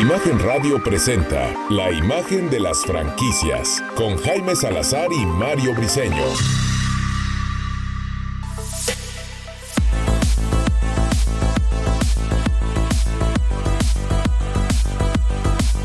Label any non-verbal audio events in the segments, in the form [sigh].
Imagen Radio presenta La imagen de las franquicias con Jaime Salazar y Mario Briseño.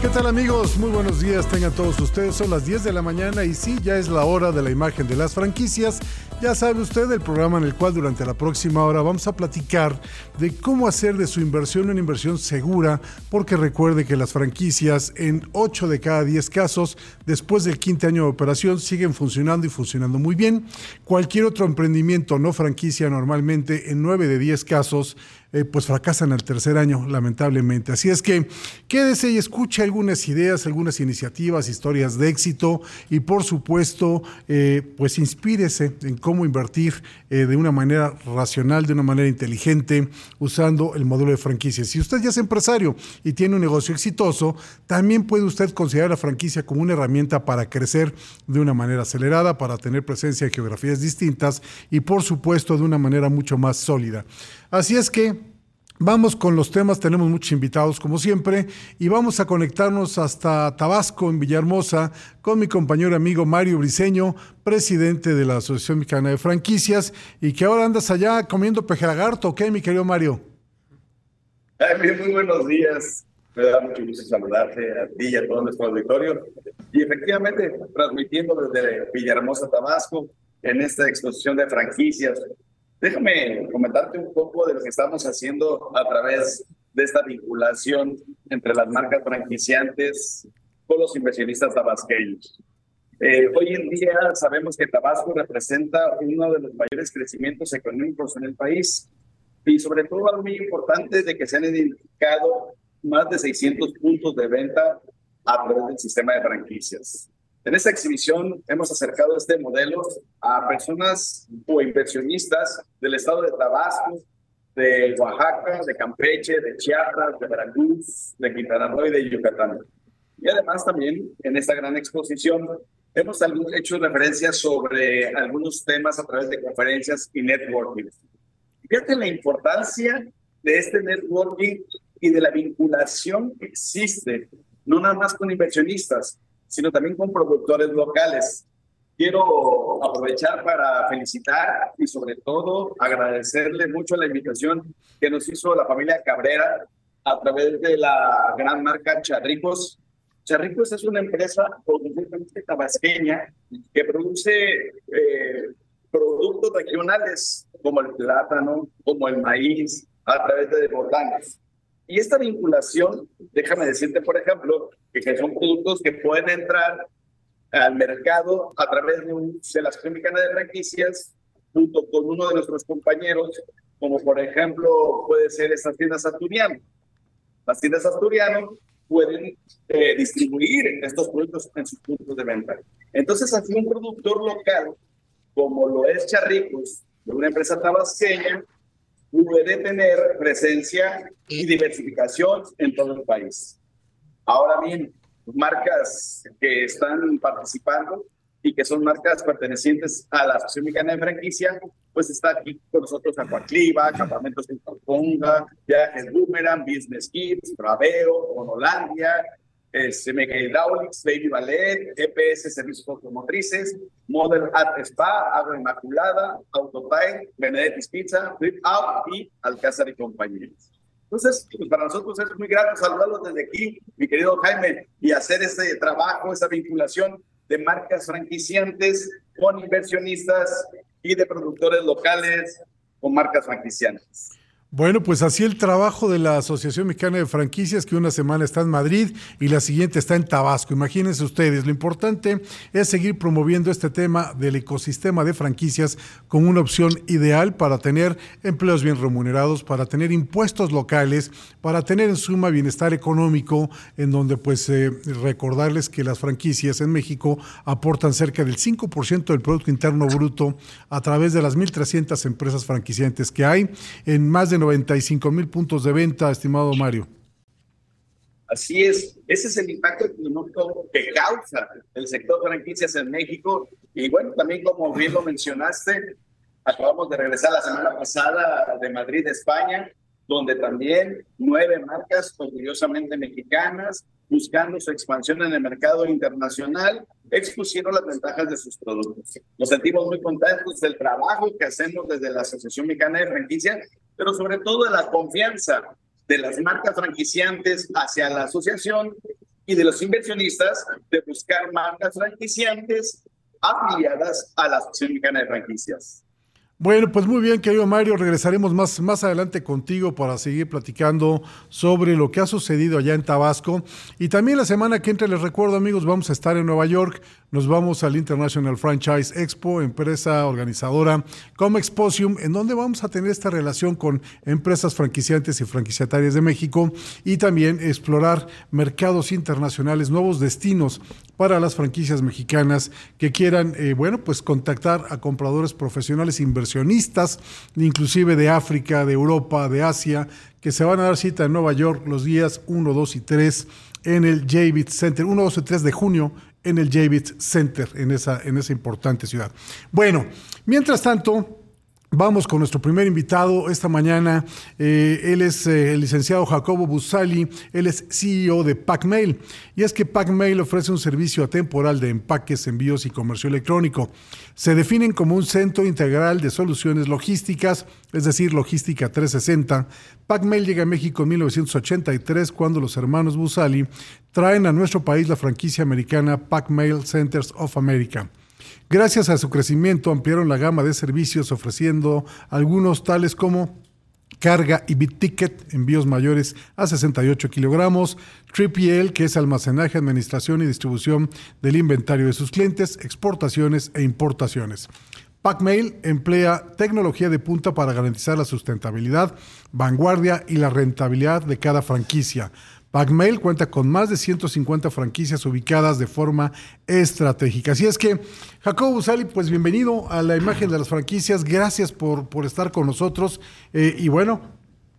¿Qué tal amigos? Muy buenos días, tengan todos ustedes. Son las 10 de la mañana y sí, ya es la hora de la imagen de las franquicias. Ya sabe usted el programa en el cual durante la próxima hora vamos a platicar de cómo hacer de su inversión una inversión segura, porque recuerde que las franquicias en 8 de cada 10 casos, después del quinto año de operación, siguen funcionando y funcionando muy bien. Cualquier otro emprendimiento no franquicia normalmente en 9 de 10 casos eh, pues fracasan al tercer año, lamentablemente. Así es que quédese y escuche algunas ideas, algunas iniciativas, historias de éxito y por supuesto, eh, pues inspírese en cómo invertir eh, de una manera racional, de una manera inteligente, usando el modelo de franquicia. Si usted ya es empresario y tiene un negocio exitoso, también puede usted considerar la franquicia como una herramienta para crecer de una manera acelerada, para tener presencia en geografías distintas y por supuesto de una manera mucho más sólida. Así es que Vamos con los temas, tenemos muchos invitados como siempre y vamos a conectarnos hasta Tabasco, en Villahermosa, con mi compañero amigo Mario Briseño, presidente de la Asociación Mexicana de Franquicias y que ahora andas allá comiendo pejelagarto, ¿ok, mi querido Mario? Ay, muy buenos días. Me da mucho gusto saludarte a ti y a todo nuestro auditorio. Y efectivamente, transmitiendo desde Villahermosa, Tabasco, en esta exposición de franquicias Déjame comentarte un poco de lo que estamos haciendo a través de esta vinculación entre las marcas franquiciantes con los inversionistas tabasqueños. Eh, hoy en día sabemos que Tabasco representa uno de los mayores crecimientos económicos en el país y sobre todo algo muy importante de que se han identificado más de 600 puntos de venta a través del sistema de franquicias. En esta exhibición hemos acercado este modelo a personas o inversionistas del estado de Tabasco, de Oaxaca, de Campeche, de Chiapas, de Veracruz, de Quintana Roo y de Yucatán. Y además también en esta gran exposición hemos hecho referencias sobre algunos temas a través de conferencias y networking. Fíjate la importancia de este networking y de la vinculación que existe, no nada más con inversionistas, sino también con productores locales. Quiero aprovechar para felicitar y sobre todo agradecerle mucho la invitación que nos hizo la familia Cabrera a través de la gran marca Charricos. Charricos es una empresa tabasqueña que produce eh, productos regionales como el plátano, como el maíz, a través de botanes. Y esta vinculación, déjame decirte, por ejemplo, que, son productos que pueden entrar al mercado a través de, un, de la Asociación Mexicana de Franquicias, junto con uno de nuestros compañeros, como por ejemplo puede ser estas tiendas Asturiano. Las tiendas Asturiano pueden eh, distribuir estos productos en sus puntos de venta. Entonces, así un productor local, como lo es Charricos, de una empresa tabasqueña, puede tener presencia y diversificación en todo el país. Ahora bien, marcas que están participando y que son marcas pertenecientes a la Asociación Mexicana de Franquicia, pues está aquí con nosotros Aquacliva, Campamentos en Talponga, Viajes Boomerang, Business Kids, Braveo, Honolandia, Mega Hydraulics, Baby Ballet, EPS Servicios Automotrices, Model Art Spa, Agua Inmaculada, Autotime, Benedetti's Pizza, Flip Out y Alcázar y compañías. Entonces, pues para nosotros es muy grato saludarlos desde aquí, mi querido Jaime, y hacer ese trabajo, esa vinculación de marcas franquiciantes con inversionistas y de productores locales con marcas franquiciantes. Bueno, pues así el trabajo de la Asociación Mexicana de Franquicias, que una semana está en Madrid y la siguiente está en Tabasco. Imagínense ustedes, lo importante es seguir promoviendo este tema del ecosistema de franquicias como una opción ideal para tener empleos bien remunerados, para tener impuestos locales, para tener en suma bienestar económico, en donde pues eh, recordarles que las franquicias en México aportan cerca del 5% del Producto Interno Bruto a través de las 1.300 empresas franquiciantes que hay en más de 95 mil puntos de venta, estimado Mario. Así es, ese es el impacto económico que causa el sector franquicias en México. Y bueno, también como bien lo mencionaste, acabamos de regresar la semana pasada de Madrid, España, donde también nueve marcas orgullosamente mexicanas, buscando su expansión en el mercado internacional, expusieron las ventajas de sus productos. Nos sentimos muy contentos del trabajo que hacemos desde la Asociación Mexicana de Franquicias pero sobre todo de la confianza de las marcas franquiciantes hacia la asociación y de los inversionistas de buscar marcas franquiciantes afiliadas a la Asociación Mexicana de Franquicias. Bueno, pues muy bien, querido Mario, regresaremos más, más adelante contigo para seguir platicando sobre lo que ha sucedido allá en Tabasco. Y también la semana que entra, les recuerdo amigos, vamos a estar en Nueva York, nos vamos al International Franchise Expo, empresa organizadora como Exposium, en donde vamos a tener esta relación con empresas franquiciantes y franquiciatarias de México y también explorar mercados internacionales, nuevos destinos para las franquicias mexicanas que quieran, eh, bueno, pues contactar a compradores profesionales, inversionistas, inclusive de África, de Europa, de Asia, que se van a dar cita en Nueva York los días 1, 2 y 3 en el JBIT Center, 1, 2 y 3 de junio en el JBIT Center, en esa, en esa importante ciudad. Bueno, mientras tanto, Vamos con nuestro primer invitado esta mañana. Eh, él es eh, el licenciado Jacobo Busali, él es CEO de PacMail. Y es que PacMail ofrece un servicio atemporal de empaques, envíos y comercio electrónico. Se definen como un centro integral de soluciones logísticas, es decir, logística 360. PacMail llega a México en 1983 cuando los hermanos Busali traen a nuestro país la franquicia americana PacMail Centers of America. Gracias a su crecimiento ampliaron la gama de servicios ofreciendo algunos tales como carga y bit ticket, envíos mayores a 68 kilogramos, TripL, que es almacenaje, administración y distribución del inventario de sus clientes, exportaciones e importaciones. PacMail emplea tecnología de punta para garantizar la sustentabilidad, vanguardia y la rentabilidad de cada franquicia. PacMail cuenta con más de 150 franquicias ubicadas de forma estratégica. Así es que, Jacobo Sali, pues bienvenido a la imagen de las franquicias. Gracias por, por estar con nosotros. Eh, y bueno,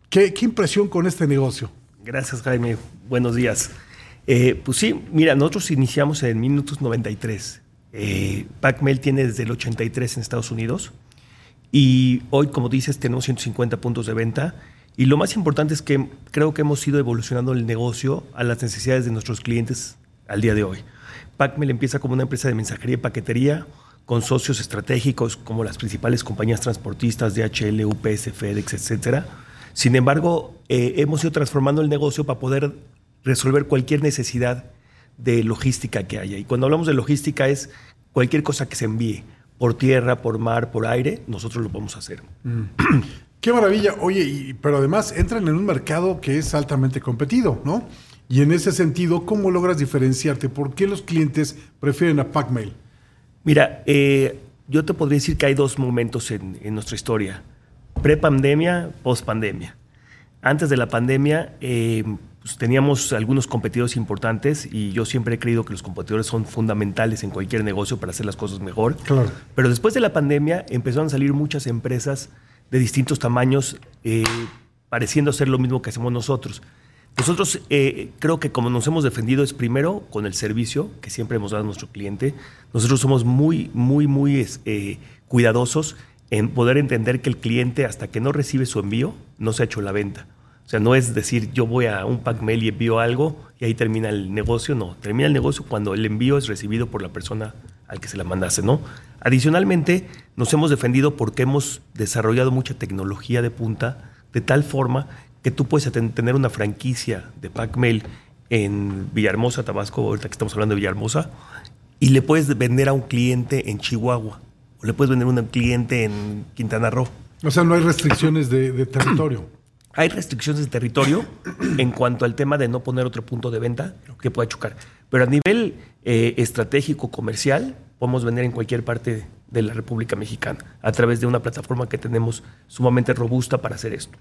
¿qué, impresión con este negocio? Gracias, Jaime. Buenos días. Eh, pues sí, mira, nosotros iniciamos en minutos 93. Eh, tiene desde el 83 en Estados Unidos. Y hoy, como dices, tenemos 150 puntos de venta y lo más importante es que creo que hemos ido evolucionando el negocio a las necesidades de nuestros clientes al día de hoy. PacMail empieza como una empresa de mensajería y paquetería con socios estratégicos como las principales compañías transportistas, DHL, UPS, FedEx, etc. Sin embargo, eh, hemos ido transformando el negocio para poder resolver cualquier necesidad de logística que haya. Y cuando hablamos de logística es cualquier cosa que se envíe por tierra, por mar, por aire, nosotros lo podemos hacer. Mm. [clears throat] Qué maravilla. Oye, pero además entran en un mercado que es altamente competido, ¿no? Y en ese sentido, ¿cómo logras diferenciarte? ¿Por qué los clientes prefieren a PacMail? Mira, eh, yo te podría decir que hay dos momentos en, nuestra historia. Pre-pandemia, post-pandemia. Antes de la pandemia, eh, pues teníamos algunos competidores importantes y yo siempre he creído que los competidores son fundamentales en cualquier negocio para hacer las cosas mejor. Claro. Pero después de la pandemia empezaron a salir muchas empresas de distintos tamaños, eh, pareciendo ser lo mismo que hacemos nosotros. Nosotros eh, creo que como nos hemos defendido es primero con el servicio que siempre hemos dado a nuestro cliente. Nosotros somos muy, muy, muy eh, cuidadosos en poder entender que el cliente hasta que no recibe su envío no se ha hecho la venta. O sea, no es decir yo voy a un pack mail y envío algo y ahí termina el negocio. No, termina el negocio cuando el envío es recibido por la persona al que se la mandase, ¿no? Adicionalmente, nos hemos defendido porque hemos desarrollado mucha tecnología de punta de tal forma que tú puedes ten- tener una franquicia de Pacmel en Villahermosa, Tabasco, ahorita que estamos hablando de Villahermosa, y le puedes vender a un cliente en Chihuahua, o le puedes vender a un cliente en Quintana Roo. O sea, no hay restricciones de, de territorio. [clears throat] Hay restricciones de territorio en cuanto al tema de no poner otro punto de venta que pueda chocar. Pero a nivel eh, estratégico comercial, podemos vender en cualquier parte de la República Mexicana a través de una plataforma que tenemos sumamente robusta para hacer esto.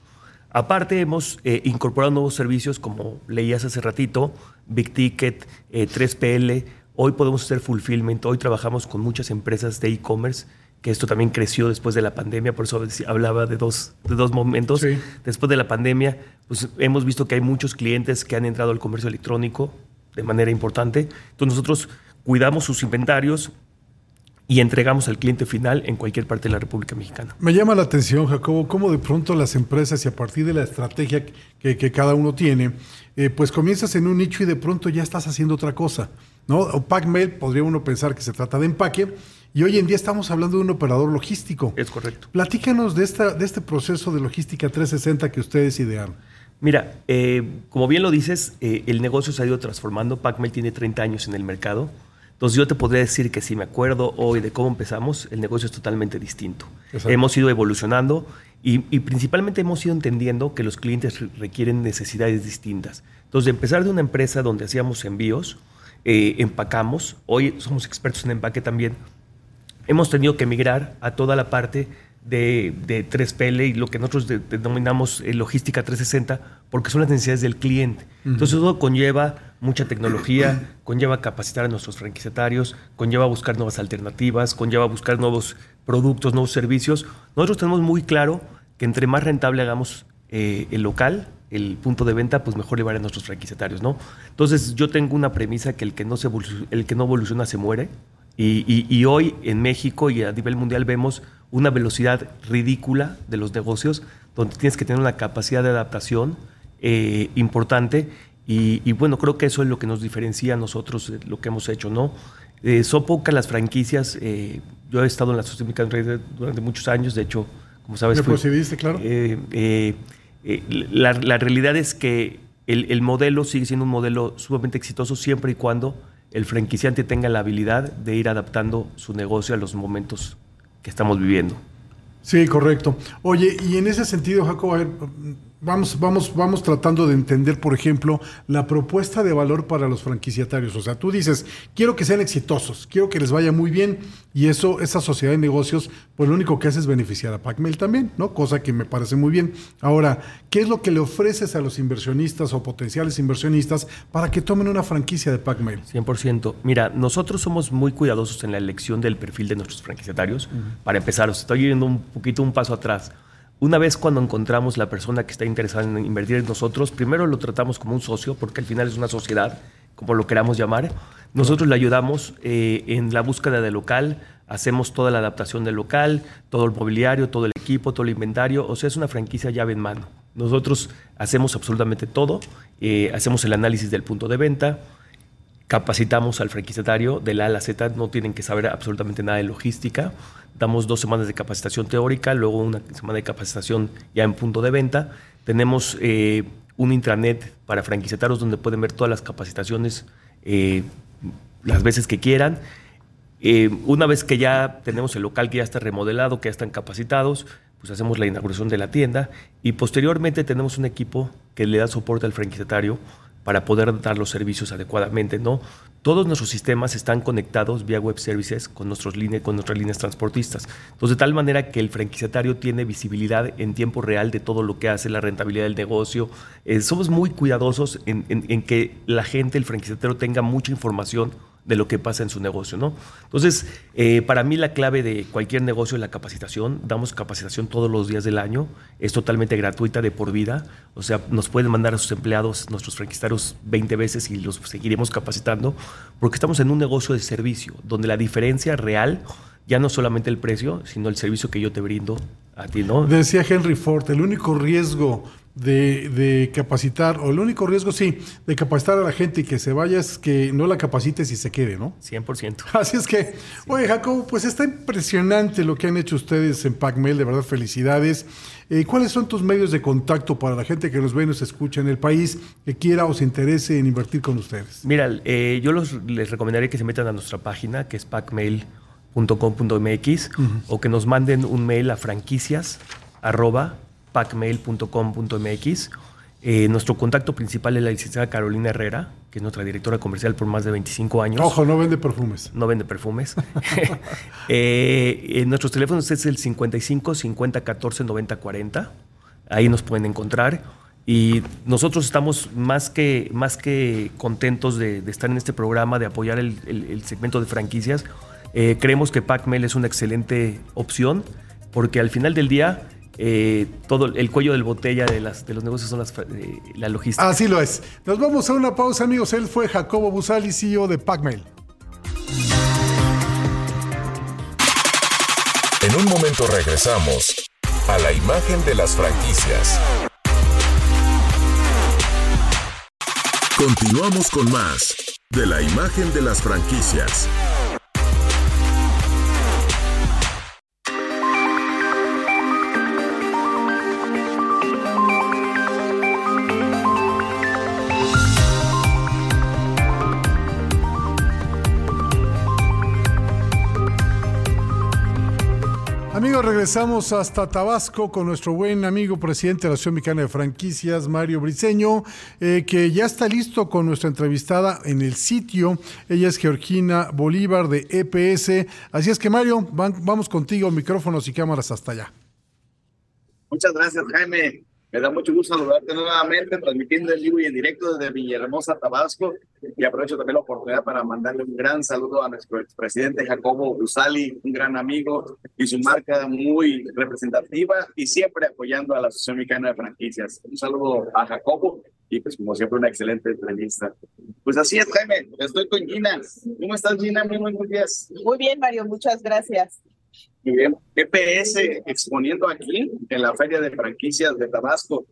Aparte, hemos eh, incorporado nuevos servicios como leías hace ratito, Big Ticket, eh, 3PL. Hoy podemos hacer fulfillment. Hoy trabajamos con muchas empresas de e-commerce, que esto también creció después de la pandemia. Por eso hablaba de dos, de dos momentos. Sí. Después de la pandemia, pues hemos visto que hay muchos clientes que han entrado al comercio electrónico de manera importante. Entonces nosotros cuidamos sus inventarios y entregamos al cliente final en cualquier parte de la República Mexicana. Me llama la atención, Jacobo, cómo de pronto las empresas y a partir de la estrategia que, que cada uno tiene, eh, pues comienzas en un nicho y de pronto ya estás haciendo otra cosa. ¿no? O Packmail, podría uno pensar que se trata de empaque, y hoy en día estamos hablando de un operador logístico. Es correcto. Platícanos de, esta, de este proceso de logística 360 que ustedes idearon. Mira, eh, como bien lo dices, eh, el negocio se ha ido transformando. Pacmel tiene 30 años en el mercado. Entonces yo te podría decir que si me acuerdo hoy de cómo empezamos, el negocio es totalmente distinto. Exacto. Hemos ido evolucionando y, y principalmente hemos ido entendiendo que los clientes re- requieren necesidades distintas. Entonces, de empezar de una empresa donde hacíamos envíos, eh, empacamos, hoy somos expertos en empaque también, hemos tenido que migrar a toda la parte de, de 3PL y lo que nosotros de- denominamos eh, logística 360, porque son las necesidades del cliente. Entonces, eso conlleva mucha tecnología, [clears throat] conlleva capacitar a nuestros franquiciatarios, conlleva buscar nuevas alternativas, conlleva buscar nuevos productos, nuevos servicios. Nosotros tenemos muy claro que entre más rentable hagamos eh, el local, el punto de venta, pues mejor le va a nuestros franquiciatarios, ¿no? Entonces, yo tengo una premisa que el que no, se evolu- el que no evoluciona se muere. Y, y- y hoy en México y a nivel mundial vemos una velocidad ridícula de los negocios, donde tienes que tener una capacidad de adaptación eh, importante. Y, y bueno, creo que eso es lo que nos diferencia a nosotros, de lo que hemos hecho, ¿no? Eh, son pocas las franquicias. eh, yo he estado en la Sostenibilidad durante muchos años, de hecho, como sabes, ¿Me fui- procediste, claro? eh, eh, eh, la, la realidad es que el, el modelo sigue siendo un modelo sumamente exitoso siempre y cuando el franquiciante tenga la habilidad de ir adaptando su negocio a los momentos que estamos viviendo. Sí, correcto. Oye, y en ese sentido, Jacobo, a ver, vamos, vamos, vamos tratando de entender, por ejemplo, la propuesta de valor para los franquiciatarios. O sea, tú dices, quiero que sean exitosos, quiero que les vaya muy bien, y eso, esa sociedad de negocios, pues lo único que hace es beneficiar a Pacmel también, ¿no? Cosa que me parece muy bien. Ahora, ¿qué es lo que le ofreces a los inversionistas o potenciales inversionistas para que tomen una franquicia de Pacmel? 100%. Mira, nosotros somos muy cuidadosos en la elección del perfil de nuestros franquiciatarios. Para empezar, os estoy yendo un poquito un paso atrás. Una vez cuando encontramos la persona que está interesada en invertir en nosotros, primero lo tratamos como un socio, porque al final es una sociedad, como lo queramos llamar. Nosotros le ayudamos eh, en la búsqueda del local, hacemos toda la adaptación del local, todo el mobiliario, todo el equipo, todo el inventario. O sea, es una franquicia llave en mano. Nosotros hacemos absolutamente todo, eh, hacemos el análisis del punto de venta, capacitamos al franquiciatario de la A a la Z, no tienen que saber absolutamente nada de logística. Damos dos semanas de capacitación teórica, luego una semana de capacitación ya en punto de venta. Tenemos eh, un intranet para franquiciatarios donde pueden ver todas las capacitaciones eh, las veces que quieran. Eh, una vez que ya tenemos el local que ya está remodelado, que ya están capacitados, pues hacemos la inauguración de la tienda y posteriormente tenemos un equipo que le da soporte al franquiciatario para poder dar los servicios adecuadamente, ¿no? Todos nuestros sistemas están conectados vía web services con, con nuestras líneas transportistas. Entonces, de tal manera que el franquiciatario tiene visibilidad en tiempo real de todo lo que hace, la rentabilidad del negocio. Eh, somos muy cuidadosos en, en- en que la gente, el franquiciatario, tenga mucha información de lo que pasa en su negocio, ¿no? Entonces, eh, para mí la clave de cualquier negocio es la capacitación. Damos capacitación todos los días del año. Es totalmente gratuita de por vida. O sea, nos pueden mandar a sus empleados, nuestros franquiciatarios, 20 veces y los seguiremos capacitando, porque estamos en un negocio de servicio, donde la diferencia real ya no solamente el precio, sino el servicio que yo te brindo a ti, ¿no? Decía Henry Ford, el único riesgo de, de capacitar, o el único riesgo, sí, de capacitar a la gente y que se vaya es que no la capacites y se quede, ¿no? 100%. [laughs] Así es que, oye, Jacobo, pues está impresionante lo que han hecho ustedes en PacMail, de verdad, felicidades. Eh, ¿Cuáles son tus medios de contacto para la gente que nos ve y nos escucha en el país, que quiera o se interese en invertir con ustedes? Mira, eh, yo los, les recomendaría que se metan a nuestra página, que es pacmail.com.mx, o que nos manden un mail a franquicias arroba pacmail.com.mx. Eh, nuestro contacto principal es la licenciada Carolina Herrera, que es nuestra directora comercial por más de 25 años. Ojo, no vende perfumes. No vende perfumes. [laughs] eh, eh, nuestros teléfonos es el 55 50 14 90 40. Ahí nos pueden encontrar. Y nosotros estamos más que, más que contentos de, de estar en este programa, de apoyar el, el- el segmento de franquicias. Eh, creemos que PacMail es una excelente opción porque al final del día eh, todo el cuello del botella de, las, de los negocios son las, eh, la logística. Así lo es. Nos vamos a una pausa, amigos. Él fue Jacobo Busali, CEO de PacMail. En un momento regresamos a la imagen de las franquicias. Continuamos con más de la imagen de las franquicias. Regresamos hasta Tabasco con nuestro buen amigo presidente de la Asociación Mexicana de Franquicias, Mario Briceño, eh, que ya está listo con nuestra entrevistada en el sitio. Ella es Georgina Bolívar de EPS. Así es que, Mario, vamos contigo, micrófonos y cámaras hasta allá. Muchas gracias, Jaime. Me da mucho gusto saludarte nuevamente, transmitiendo en vivo y en directo desde Villahermosa, Tabasco. Y aprovecho también la oportunidad para mandarle un gran saludo a nuestro expresidente Jacobo Usali, un gran amigo y su marca muy representativa y siempre apoyando a la Asociación Mexicana de Franquicias. Un saludo a Jacobo y pues como siempre una excelente entrevista. Pues así es, Jaime. Estoy con Gina. ¿Cómo estás, Gina? Muy buenos días. Muy bien, Mario, muchas gracias. Bien. EPS exponiendo aquí en la Feria de Franquicias de Tabasco.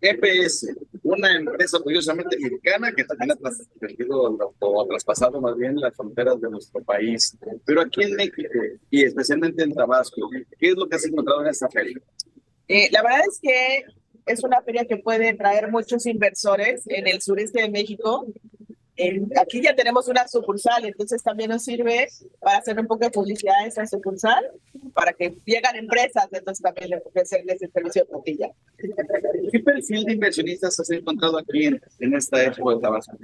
EPS, una empresa curiosamente mexicana que también ha trascendido o ha traspasado más bien las fronteras de nuestro país. Pero aquí en México y especialmente en Tabasco, ¿qué es lo que has encontrado en esta feria? Eh, la verdad es que es una feria que puede traer muchos inversores en el sureste de México. En- aquí ya tenemos una sucursal, entonces también nos sirve para hacer un poco de publicidad a esa sucursal, para que llegan empresas, entonces también ofrecerles el servicio de plantilla. ¿Qué perfil de inversionistas has encontrado aquí en, en esta época de Tabasco?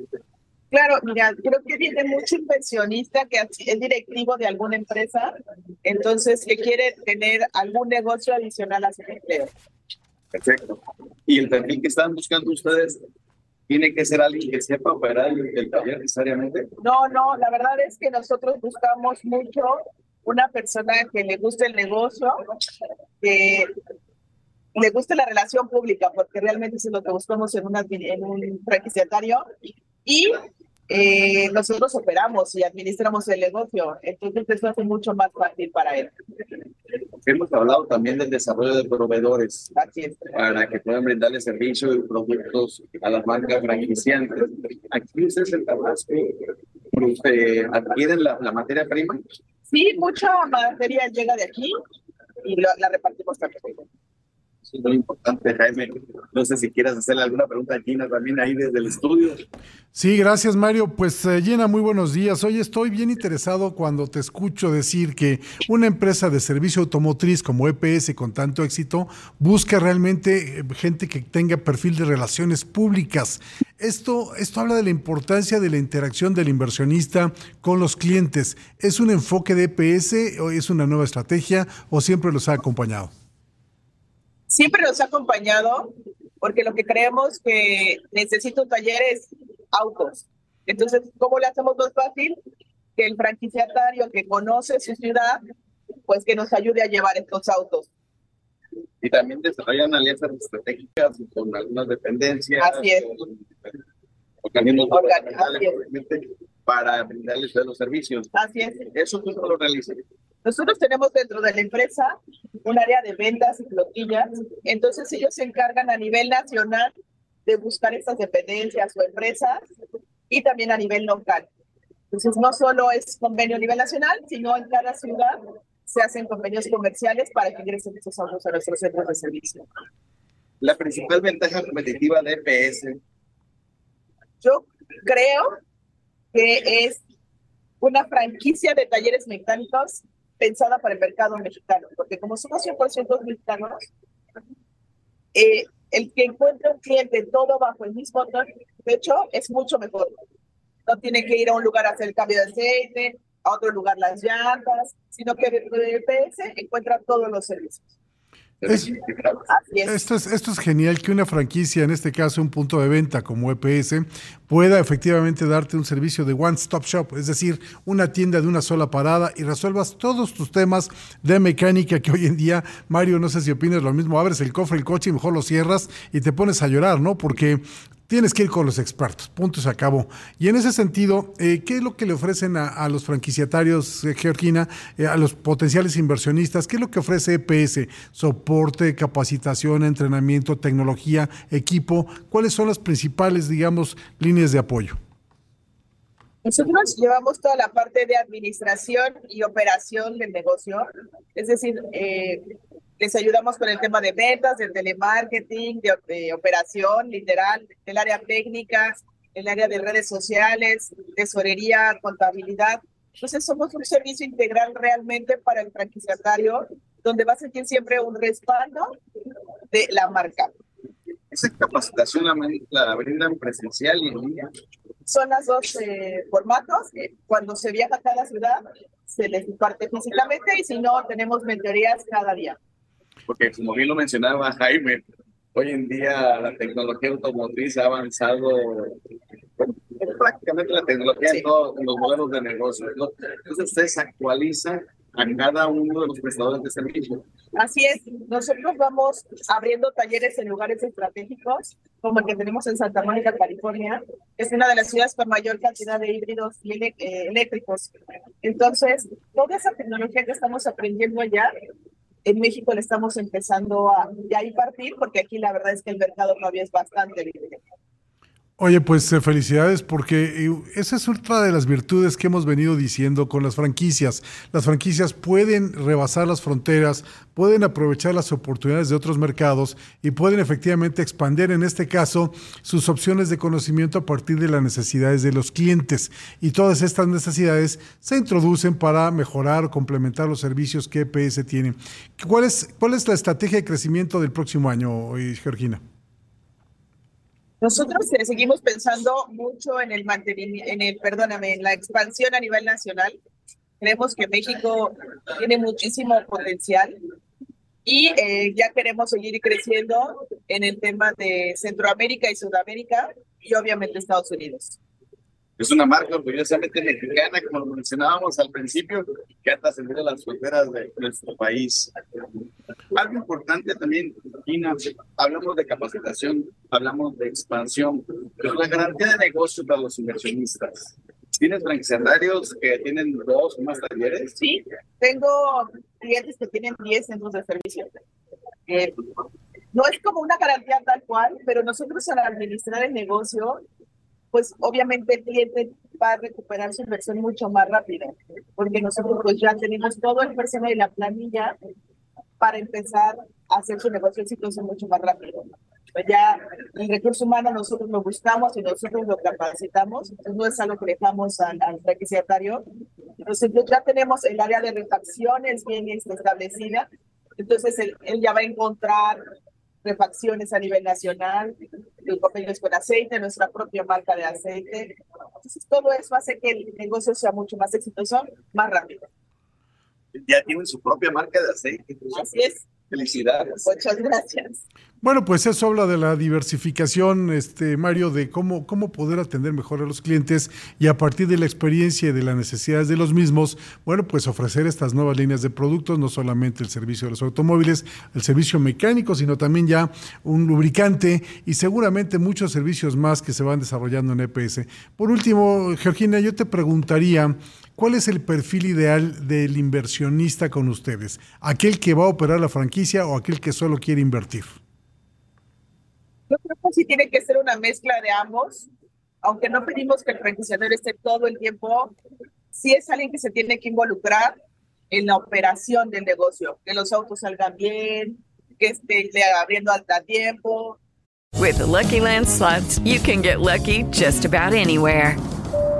Claro, mira, creo que viene mucho inversionista que es directivo de alguna empresa, entonces que quiere tener algún negocio adicional a su empleo. Perfecto. ¿Y el perfil que están buscando ustedes tiene que ser alguien que sepa operar el taller necesariamente? No, no, la verdad es que nosotros buscamos mucho una persona que le guste el negocio, que le guste la relación pública, porque realmente eso es lo que buscamos en, una, en un franquiciatario. Y eh, nosotros operamos y administramos el negocio, entonces eso hace mucho más fácil para él. Hemos hablado también del desarrollo de proveedores para que puedan brindarle servicio y productos a las marcas franquiciantes. Aquí ustedes en Tabasco adquieren la, la materia prima. Sí, mucha materia llega de aquí y la repartimos también. Importante, Jaime. No sé si quieras hacerle alguna pregunta a también ahí desde el estudio. Sí, gracias Mario. Pues eh, Gina, muy buenos días. Hoy estoy bien interesado cuando te escucho decir que una empresa de servicio automotriz como EPS con tanto éxito busca realmente eh, gente que tenga perfil de relaciones públicas. Esto, esto habla de la importancia de la interacción del inversionista con los clientes. ¿Es un enfoque de EPS o es una nueva estrategia o siempre los ha acompañado? Siempre nos ha acompañado porque lo que creemos que necesita un taller es autos. Entonces, ¿cómo le hacemos más fácil? Que el franquiciatario que conoce su ciudad, pues que nos ayude a llevar estos autos. Y también desarrollan alianzas estratégicas con algunas dependencias. Así es. con Organismos Organ- gubernamentales, así es. obviamente, para brindarles los servicios. Así es. Eso tú no lo realizas. Nosotros tenemos dentro de la empresa un área de ventas y flotillas, entonces ellos se encargan a nivel nacional de buscar estas dependencias o empresas y también a nivel local. Entonces no solo es convenio a nivel nacional, sino en cada ciudad se hacen convenios comerciales para que ingresen esos autos a nuestros centros de servicio. La principal ventaja competitiva de EPS. Yo creo que es una franquicia de talleres mecánicos pensada para el mercado mexicano, porque como somos 100% mexicanos, eh, el que encuentre un cliente todo bajo el mismo hecho, es mucho mejor. No tiene que ir a un lugar a hacer el cambio de aceite, a otro lugar las llantas, sino que el PS encuentra todos los servicios. Esto, es, esto es genial que una franquicia, en este caso un punto de venta como EPS, pueda efectivamente darte un servicio de one-stop shop, es decir, una tienda de una sola parada y resuelvas todos tus temas de mecánica que hoy en día, Mario, no sé si opinas lo mismo, abres el cofre, el coche y mejor lo cierras y te pones a llorar, ¿no? Porque tienes que ir con los expertos, punto, se acabó. Y en ese sentido, eh, ¿qué es lo que le ofrecen a, los franquiciatarios, eh, Georgina, eh, a los potenciales inversionistas? ¿Qué es lo que ofrece EPS? Soporte, capacitación, entrenamiento, tecnología, equipo. ¿Cuáles son las principales, digamos, líneas de apoyo? Nosotros llevamos toda la parte de administración y operación del negocio, es decir, eh, les ayudamos con el tema de ventas, de telemarketing, de, operación, literal, del área técnica, el área de redes sociales, tesorería, contabilidad. Entonces somos un servicio integral realmente para el franquiciatario, donde va a sentir siempre un respaldo de la marca. ¿Esa capacitación la, brindan presencial y en línea? Son las dos eh, formatos. Cuando se viaja a cada ciudad, se les imparte físicamente y si no, tenemos mentorías cada día porque como bien lo mencionaba Jaime, hoy en día la tecnología automotriz ha avanzado prácticamente la tecnología en todos los modelos de negocio. Entonces ustedes actualizan a cada uno de los prestadores de servicio. Así es, nosotros vamos abriendo talleres en lugares estratégicos, como el que tenemos en Santa Mónica, California. Es una de las ciudades con mayor cantidad de híbridos y eh, eléctricos. Entonces, toda esa tecnología que estamos aprendiendo allá en México le estamos empezando a de ahí partir porque aquí la verdad es que el mercado todavía es bastante libre. Oye, pues eh, felicidades porque eh, esa es otra de las virtudes que hemos venido diciendo con las franquicias. Las franquicias pueden rebasar las fronteras, pueden aprovechar las oportunidades de otros mercados y pueden efectivamente expandir, en este caso, sus opciones de conocimiento a partir de las necesidades de los clientes. Y todas estas necesidades se introducen para mejorar o complementar los servicios que EPS tiene. ¿Cuál es, cuál es la estrategia de crecimiento del próximo año, eh, Georgina? Nosotros eh, seguimos pensando mucho en el mantenimiento, en el, perdóname, en la expansión a nivel nacional. Creemos que México tiene muchísimo potencial y eh, ya queremos seguir creciendo en el tema de Centroamérica y Sudamérica y obviamente Estados Unidos es una marca orgullosamente mexicana, como lo mencionábamos al principio, que ha trascendido las fronteras de nuestro país. Algo importante también, Gina, hablamos de capacitación, hablamos de expansión, pero la garantía de negocio para los inversionistas. ¿Tienes franquiciatarios que tienen dos o más talleres? Sí, tengo clientes que tienen 10 centros de servicio. Eh, no es como una garantía tal cual, pero nosotros al administrar el negocio pues obviamente el cliente va a recuperar su inversión mucho más rápido, porque nosotros pues ya tenemos todo el personal y la planilla para empezar a hacer su negocio exitoso mucho más rápido. Pues ya el recurso humano nosotros lo buscamos y nosotros lo capacitamos, entonces no es algo que dejamos al, al requisitario. Entonces ya tenemos el área de refacciones bien establecida, entonces él, él ya va a encontrar refacciones a nivel nacional, convenios con aceite, nuestra propia marca de aceite. Entonces, todo eso hace que el negocio sea mucho más exitoso, más rápido. Ya tienen su propia marca de aceite. Así es. Felicidades. Muchas gracias. Bueno, pues eso habla de la diversificación, este Mario, de cómo, cómo poder atender mejor a los clientes y a partir de la experiencia y de las necesidades de los mismos, bueno, pues ofrecer estas nuevas líneas de productos, no solamente el servicio de los automóviles, el servicio mecánico, sino también ya un lubricante y seguramente muchos servicios más que se van desarrollando en EPS. Por último, Georgina, yo te preguntaría, ¿Cuál es el perfil ideal del inversionista con ustedes? ¿Aquel que va a operar la franquicia o aquel que solo quiere invertir? Sí tiene que ser una mezcla de ambos, aunque no pedimos que el franquiciador esté todo el tiempo, sí es alguien que se tiene que involucrar en la operación del negocio, que los autos salgan bien, que esté abriendo al tiempo. With the Lucky Land slots, you can get lucky just about anywhere.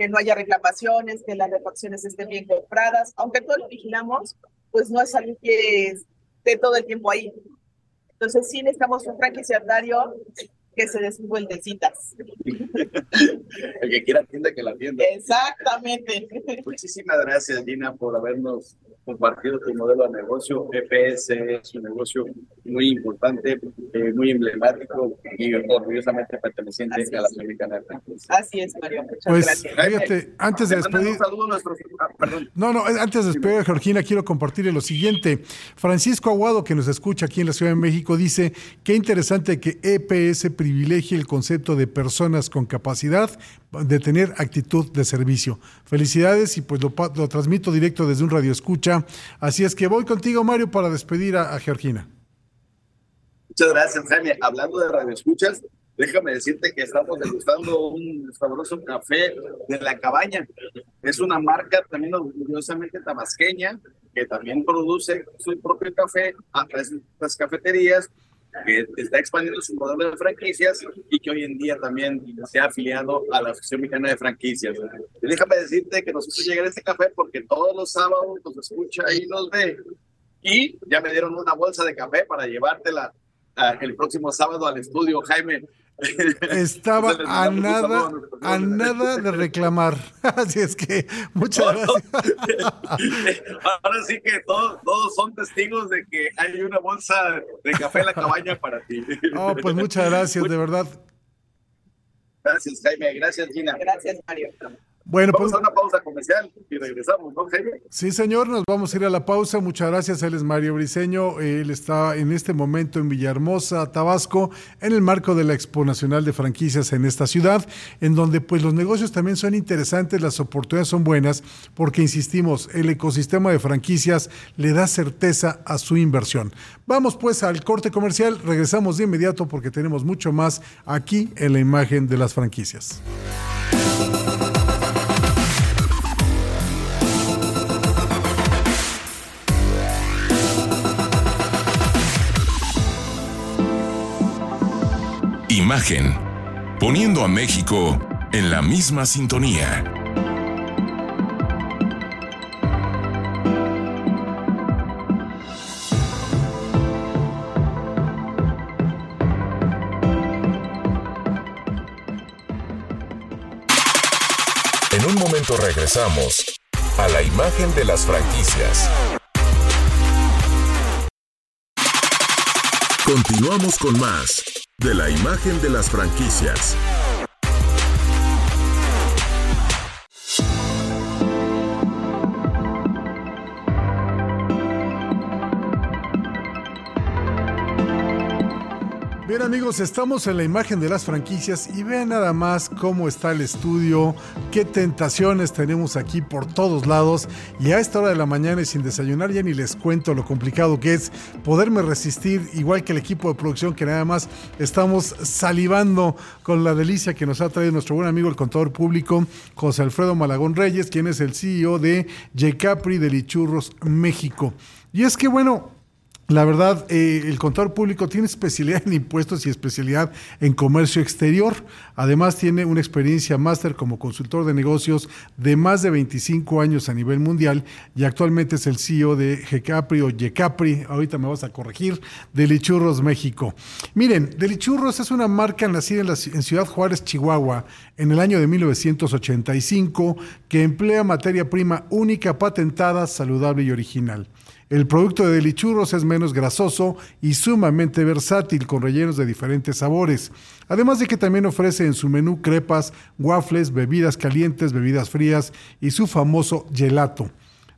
que no haya reclamaciones, que las refacciones estén bien compradas, aunque todo lo vigilamos, pues no es algo que esté todo el tiempo ahí. Entonces sí necesitamos un franquiciatario que se vueltecitas. el que quiera tienda, que la tienda. Exactamente. Muchísimas gracias, Gina, por habernos compartido tu modelo de negocio. EPS es un negocio muy importante, eh, muy emblemático y orgullosamente perteneciente a la de Así es, Mario. Muchas pues, gracias. Fíjate, antes de despedir. Ah, no, no, antes de despedir a Georgina, quiero compartirle lo siguiente. Francisco Aguado, que nos escucha aquí en la Ciudad de México, dice: Qué interesante que EPS privilegie el concepto de personas con capacidad de tener actitud de servicio. Felicidades y pues lo, lo transmito directo desde un radio escucha. Así es que voy contigo, Mario, para despedir a, a Georgina. Muchas gracias, Jaime. Hablando de radio escuchas, déjame decirte que estamos degustando un sabroso café de la cabaña. Es una marca también orgullosamente tabasqueña que también produce su propio café a través de las cafeterías que está expandiendo su modelo de franquicias y que hoy en día también se ha afiliado a la Asociación Mexicana de Franquicias. Y déjame decirte que nos hizo llegar este café porque todos los sábados nos escucha y nos ve. Y ya me dieron una bolsa de café para llevártela uh, el próximo sábado al estudio, Jaime. Estaba a nada, a nada de reclamar. [laughs] Así es que muchas gracias. [laughs] Ahora sí que todos, todos son testigos de que hay una bolsa de café en la cabaña para ti. Oh, pues muchas gracias, de verdad. Gracias, Jaime. Gracias, Gina. Gracias, Mario. Bueno, Vamos pues, a una pausa comercial y regresamos, ¿no, Jaime? Sí, señor, nos vamos a ir a la pausa. Muchas gracias. Él es Mario Briceño. Él está en este momento en Villahermosa, Tabasco, en el marco de la Expo Nacional de Franquicias en esta ciudad, en donde pues los negocios también son interesantes, las oportunidades son buenas, porque insistimos, el ecosistema de franquicias le da certeza a su inversión. Vamos pues al corte comercial, regresamos de inmediato porque tenemos mucho más aquí en la imagen de las franquicias. Imagen. Poniendo a México en la misma sintonía. En un momento regresamos a la imagen de las franquicias. Continuamos con más de la imagen de las franquicias. Amigos, estamos en la imagen de las franquicias y vean nada más cómo está el estudio, qué tentaciones tenemos aquí por todos lados y a esta hora de la mañana y sin desayunar ya ni les cuento lo complicado que es poderme resistir, igual que el equipo de producción que nada más estamos salivando con la delicia que nos ha traído nuestro buen amigo el contador público José Alfredo Malagón Reyes, quien es el CEO de Yecapri de Lichurros México. Y es que bueno, la verdad, eh, el contador público tiene especialidad [laughs] en impuestos y especialidad en comercio exterior. Además, tiene una experiencia máster como consultor de negocios de más de 25 años a nivel mundial y actualmente es el CEO de Gecapri o Yecapri, ahorita me vas a corregir, de Lichurros México. Miren, Delichurros es una marca nacida en, la, en Ciudad Juárez, Chihuahua, en el año de 1985, que emplea materia prima única, patentada, saludable y original. El producto de Delichurros es menos grasoso y sumamente versátil con rellenos de diferentes sabores. Además de que también ofrece en su menú crepas, waffles, bebidas calientes, bebidas frías y su famoso gelato.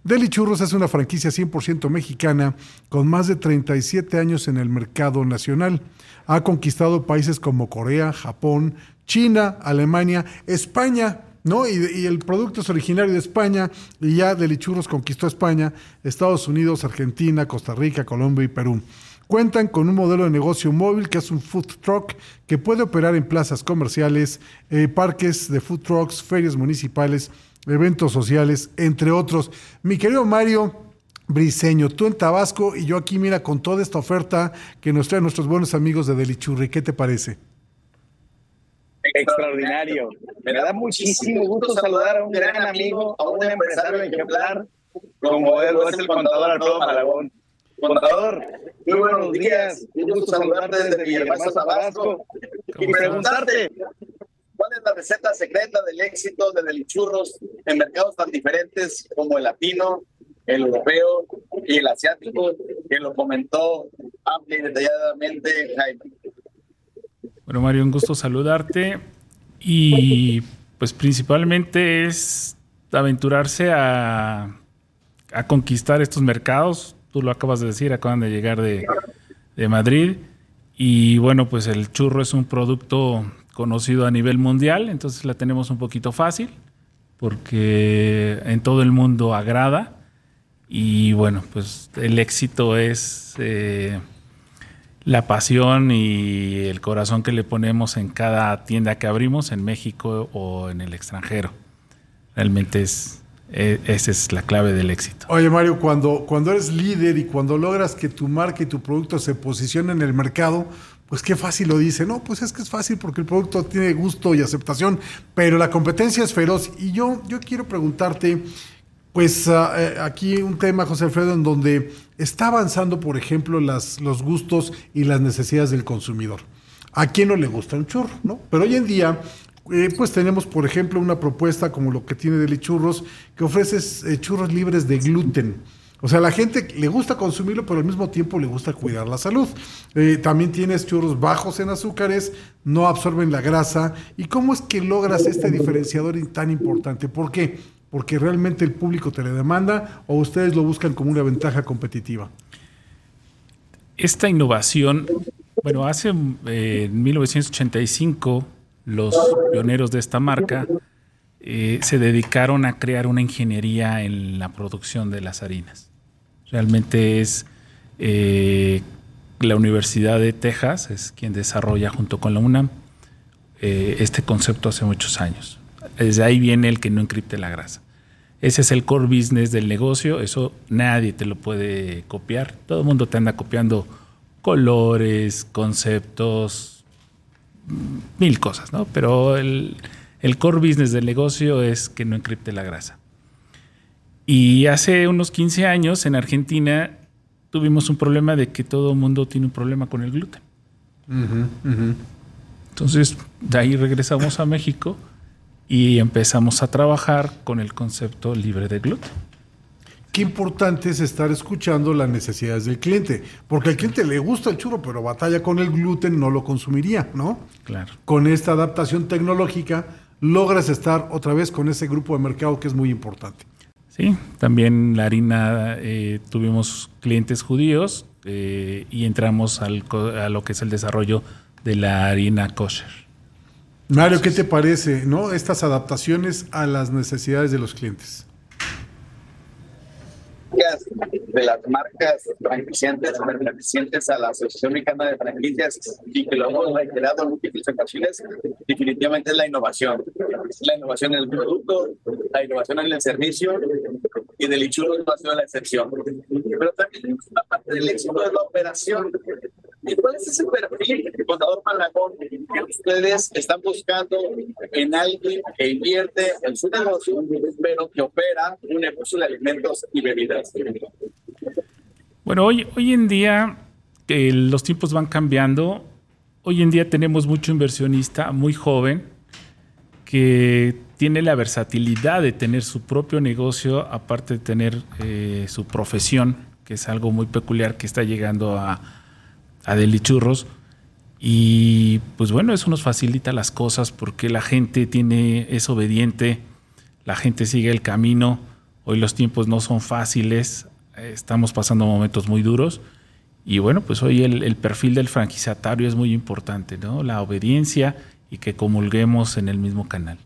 Delichurros es una franquicia 100% mexicana con más de 37 años en el mercado nacional. Ha conquistado países como Corea, Japón, China, Alemania, España, ¿no? Y, el producto es originario de España y ya Delichurros conquistó España, Estados Unidos, Argentina, Costa Rica, Colombia y Perú. Cuentan con un modelo de negocio móvil que es un food truck que puede operar en plazas comerciales, eh, parques de food trucks, ferias municipales, eventos sociales, entre otros. Mi querido Mario, Briseño, tú en Tabasco y yo aquí, mira, con toda esta oferta que nos traen nuestros buenos amigos de Delichurri, ¿qué te parece? Extraordinario. Me da muchísimo gusto saludar a un gran amigo, a un empresario ejemplar, como él es el contador Alfredo Malagón. Contador, muy buenos días. Un gusto saludarte desde Villahermosa, Tabasco. Y preguntarte, ¿cuál es la receta secreta del éxito de Delichurros en mercados tan diferentes como el latino, el europeo y el asiático, que lo comentó amplia y detalladamente Jaime? Bueno, Mario, un gusto saludarte. Y pues principalmente es aventurarse a, a conquistar estos mercados. Tú lo acabas de decir, acaban de llegar de, Madrid. Y bueno, pues el churro es un producto conocido a nivel mundial, entonces la tenemos un poquito fácil porque en todo el mundo agrada y bueno, pues el éxito es eh, la pasión y el corazón que le ponemos en cada tienda que abrimos en México o en el extranjero. Realmente es, e, esa es la clave del éxito. Oye Mario, cuando, cuando eres líder y cuando logras que tu marca y tu producto se posicionen en el mercado, pues qué fácil lo dice. No, pues es que es fácil porque el producto tiene gusto y aceptación, pero la competencia es feroz. Y yo, yo quiero preguntarte, pues eh, aquí un tema, José Alfredo, en donde está avanzando, por ejemplo, las, los gustos y las necesidades del consumidor. ¿A quién no le gusta un churro? ¿no? Pero hoy en día, eh, pues tenemos, por ejemplo, una propuesta como lo que tiene Deli Churros, que ofrece eh, churros libres de gluten. O sea, la gente le gusta consumirlo, pero al mismo tiempo le gusta cuidar la salud. también tienes churros bajos en azúcares, no absorben la grasa. ¿Y cómo es que logras este diferenciador tan importante? ¿Por qué? Porque realmente el público te le demanda o ustedes lo buscan como una ventaja competitiva? Esta innovación, bueno, hace eh, en 1985 los pioneros de esta marca eh, se dedicaron a crear una ingeniería en la producción de las harinas. Realmente es eh, la Universidad de Texas, es quien desarrolla junto con la UNAM este concepto hace muchos años. Desde ahí viene el que no encripte la grasa. Ese es el core business del negocio, eso nadie te lo puede copiar. Todo el mundo te anda copiando colores, conceptos, mil cosas, ¿no? Pero el, core business del negocio es que no encripte la grasa. Y hace unos 15 años en Argentina tuvimos un problema de que todo el mundo tiene un problema con el gluten. Entonces, de ahí regresamos a México y empezamos a trabajar con el concepto libre de gluten. Qué importante es estar escuchando las necesidades del cliente, porque al cliente le gusta el churro, pero batalla con el gluten, no lo consumiría, ¿no? Claro. Con esta adaptación tecnológica logras estar otra vez con ese grupo de mercado que es muy importante. Sí, también la harina eh, tuvimos clientes judíos eh, y entramos al, a lo que es el desarrollo de la harina kosher. Mario, ¿qué te parece, no? Estas adaptaciones a las necesidades de los clientes. de las marcas franquiciantes pertenecientes a la Asociación Mexicana de Franquicias y que lo hemos reiterado en múltiples ocasiones, definitivamente es la innovación. La innovación en el producto, la innovación en el servicio y del Ichuro no ha sido la excepción. Pero también la parte del éxito de la operación. ¿Y cuál es ese perfil, contador Malagón, que ustedes están buscando en alguien que invierte en su negocio, pero que opera un negocio de alimentos y bebidas? Bueno, hoy, hoy en día los tiempos van cambiando. Hoy en día tenemos mucho inversionista muy joven que tiene la versatilidad de tener su propio negocio, aparte de tener eh, su profesión, que es algo muy peculiar que está llegando a, a Delichurros. Y pues bueno, eso nos facilita las cosas porque la gente tiene, es obediente, la gente sigue el camino. Hoy los tiempos no son fáciles, estamos pasando momentos muy duros. Y bueno, pues hoy el, el perfil del franquiciatario es muy importante, ¿no? La obediencia y que comulguemos en el mismo canal.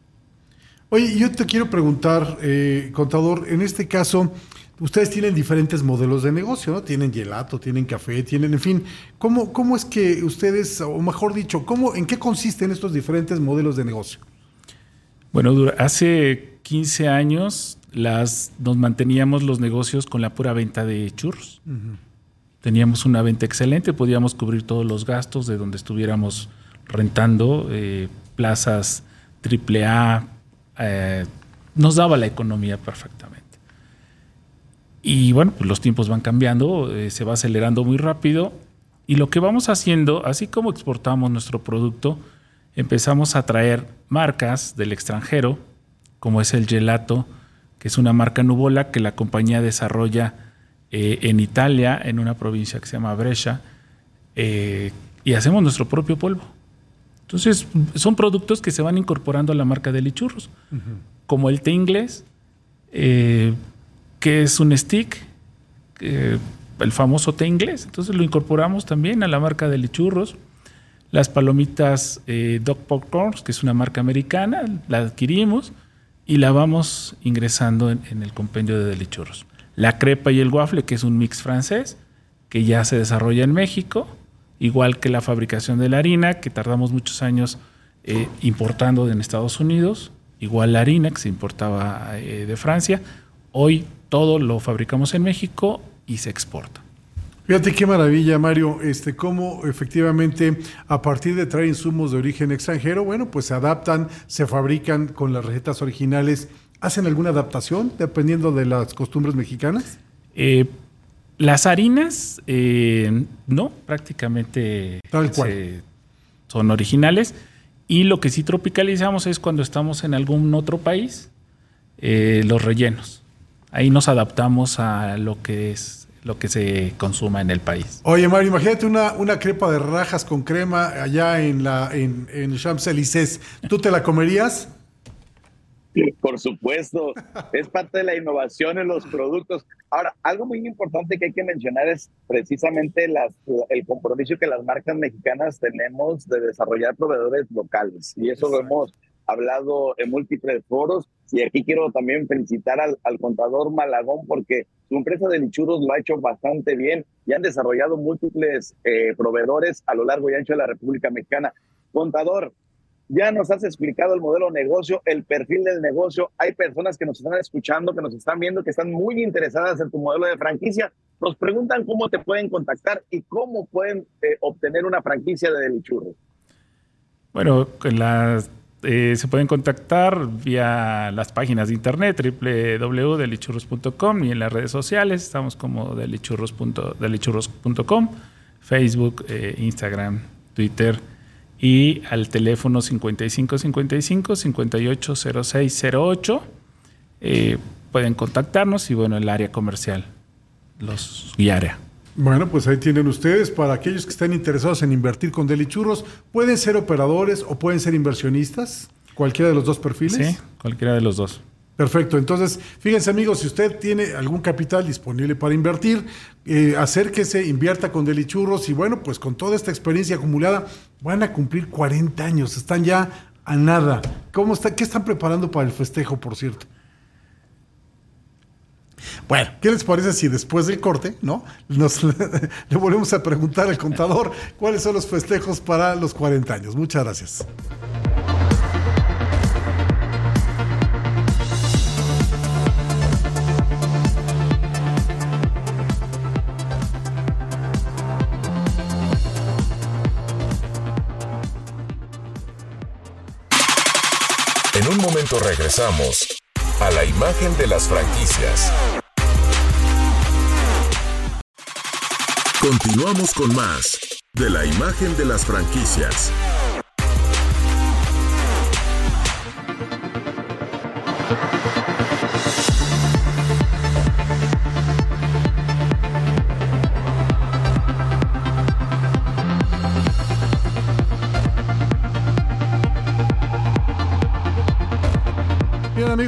Oye, yo te quiero preguntar, eh, contador, en este caso, ustedes tienen diferentes modelos de negocio, ¿no? Tienen gelato, tienen café, tienen, en fin, ¿cómo, cómo es que ustedes, o mejor dicho, ¿cómo, ¿en qué consisten estos diferentes modelos de negocio? Bueno, hace 15 años las, nos manteníamos los negocios con la pura venta de churros. Teníamos una venta excelente, podíamos cubrir todos los gastos de donde estuviéramos rentando, eh, plazas AAA, eh, nos daba la economía perfectamente. Y bueno, pues los tiempos van cambiando, eh, se va acelerando muy rápido y lo que vamos haciendo, así como exportamos nuestro producto, empezamos a traer marcas del extranjero, como es el gelato, que es una marca nubola que la compañía desarrolla eh, en Italia, en una provincia que se llama Brescia, eh, y hacemos nuestro propio polvo. Entonces, son productos que se van incorporando a la marca de Lichurros, como el té inglés, eh, que es un stick, eh, el famoso té inglés. Entonces lo incorporamos también a la marca de Lichurros. Las palomitas eh, Dog Popcorns, que es una marca americana, la adquirimos y la vamos ingresando en, en el compendio de Delichurros. La crepa y el waffle, que es un mix francés, que ya se desarrolla en México, igual que la fabricación de la harina, que tardamos muchos años eh, importando en Estados Unidos, igual la harina que se importaba eh, de Francia. Hoy todo lo fabricamos en México y se exporta. Fíjate qué maravilla, Mario, este, cómo efectivamente a partir de traer insumos de origen extranjero, bueno, pues se adaptan, se fabrican con las recetas originales. ¿Hacen alguna adaptación dependiendo de las costumbres mexicanas? Eh, las harinas, eh, no, prácticamente Tal cual. se- son originales. Y lo que sí tropicalizamos es cuando estamos en algún otro país, eh, los rellenos. Ahí nos adaptamos a lo que es lo que se consuma en el país. Oye, Mario, imagínate una, una crepa de rajas con crema allá en la en, en Champs-Élysées. ¿Tú te la comerías? Por supuesto, es parte de la innovación en los productos. Ahora, algo muy importante que hay que mencionar es precisamente las, el compromiso que las marcas mexicanas tenemos de desarrollar proveedores locales. Y eso lo hemos hablado en múltiples foros. Y aquí quiero también felicitar al, contador Malagón porque su empresa de lichuros lo ha hecho bastante bien y han desarrollado múltiples eh, proveedores a lo largo y ancho de la República Mexicana. Contador, ya nos has explicado el modelo de negocio, el perfil del negocio. Hay personas que nos están escuchando, que nos están viendo, que están muy interesadas en tu modelo de franquicia. Nos preguntan cómo te pueden contactar y cómo pueden eh, obtener una franquicia de Delichurros. Bueno, las, eh, se pueden contactar vía las páginas de internet www.delichurros.com y en las redes sociales estamos como delichurros.com, Facebook, eh, Instagram, Twitter y al teléfono 5555 580608 eh, pueden contactarnos y bueno, el área comercial los guiará. Bueno, pues ahí tienen ustedes. Para aquellos que estén interesados en invertir con Delichurros, pueden ser operadores o pueden ser inversionistas, cualquiera de los dos perfiles. Sí, cualquiera de los dos. Perfecto, entonces fíjense amigos, si usted tiene algún capital disponible para invertir, eh, acérquese, invierta con Delichurros y bueno, pues con toda esta experiencia acumulada van a cumplir 40 años, están ya a nada. ¿Cómo está, ¿Qué están preparando para el festejo, por cierto? Bueno, ¿qué les parece si después del corte, ¿no? Nos, [laughs] le volvemos a preguntar al contador cuáles son los festejos para los 40 años. Muchas gracias. En un momento regresamos a la imagen de las franquicias. Continuamos con más de la imagen de las franquicias.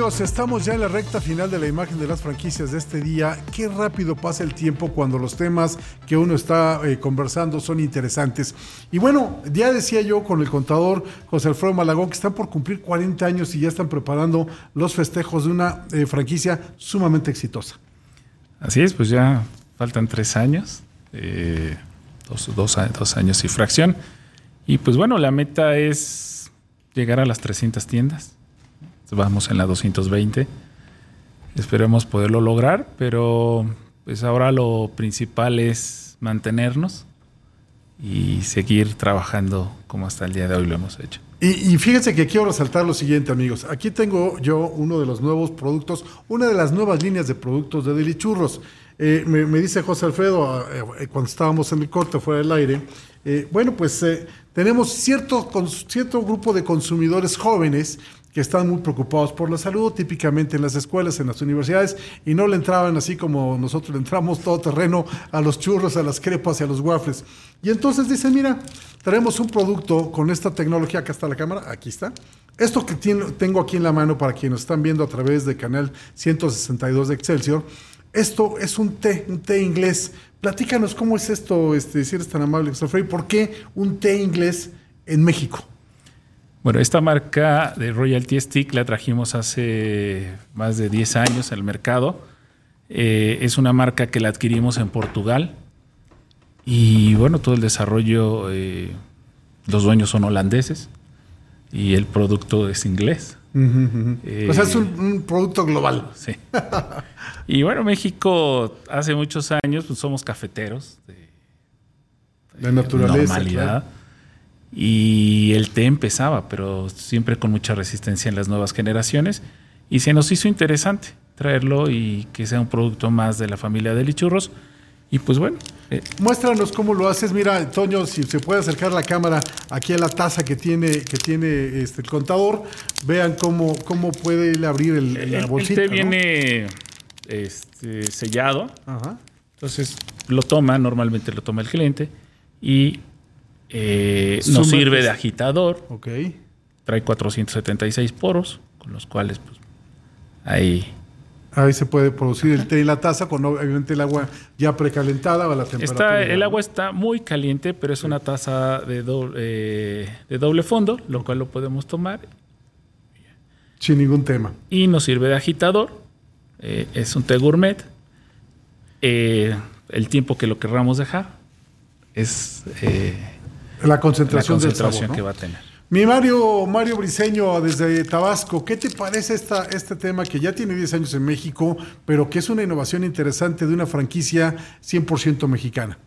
Estamos ya en la recta final de la imagen de las franquicias de este día. Qué rápido pasa el tiempo cuando los temas que uno está eh, conversando son interesantes. Y bueno, ya decía yo con el contador José Alfredo Malagón que están por cumplir 40 años y ya están preparando los festejos de una eh, franquicia sumamente exitosa. Así es, pues ya faltan tres años, eh, dos años y fracción. Y pues bueno, la meta es llegar a las 300 tiendas. Vamos en la 220. Esperemos poderlo lograr, pero pues ahora lo principal es mantenernos y seguir trabajando como hasta el día de hoy lo hemos hecho. Y, fíjense que quiero resaltar lo siguiente, amigos. Aquí tengo yo uno de los nuevos productos, una de las nuevas líneas de productos de Delichurros. Eh, me, dice José Alfredo, eh, cuando estábamos en el corte fuera del aire, eh, bueno, pues tenemos cierto, con, cierto grupo de consumidores jóvenes que están muy preocupados por la salud, típicamente en las escuelas, en las universidades, y no le entraban así como nosotros le entramos todo terreno a los churros, a las crepas y a los waffles. Y entonces dicen, mira, tenemos un producto con esta tecnología, acá está la cámara, aquí está. Esto que tengo aquí en la mano para quienes están viendo a través del canal 162 de Excelsior, esto es un té, un té inglés. Platícanos cómo es esto, este, si eres tan amable, José ¿por qué un té inglés en México? Bueno, esta marca de Royalty Stick la trajimos hace más de 10 años al mercado. Eh, es una marca que la adquirimos en Portugal. Y bueno, todo el desarrollo, eh, los dueños son holandeses y el producto es inglés. Uh -huh. eh, o sea, es un, un, producto global. Sí. y bueno, México hace muchos años pues, somos cafeteros de, de naturaleza. Normalidad. Claro. Y el té empezaba, pero siempre con mucha resistencia en las nuevas generaciones. Y se nos hizo interesante traerlo y que sea un producto más de la familia de lichurros. Y pues bueno. Eh. Muéstranos cómo lo haces. Mira, Toño, si se puede acercar la cámara aquí a la taza que tiene, que tiene este, el contador, vean cómo, cómo puede abrir el, el, la bolsita. El té ¿no? viene este, sellado. Ajá. Entonces lo toma, normalmente lo toma el cliente y eh, nos sirve de agitador. Ok. Trae 476 poros, con los cuales pues ahí Ahí se puede producir el té y la taza con obviamente el agua ya precalentada o a la temperatura. Está, el agua está muy caliente, pero es una taza de doble, eh, de doble fondo, lo cual lo podemos tomar. Sin ningún tema. Y nos sirve de agitador. Eh, es un té gourmet. Eh, el tiempo que lo querramos dejar es la concentración, la concentración sabor, ¿no? que va a tener. Mi Mario, Mario Briseño desde Tabasco, ¿qué te parece esta, este tema que ya tiene 10 años en México, pero que es una innovación interesante de una franquicia 100% mexicana?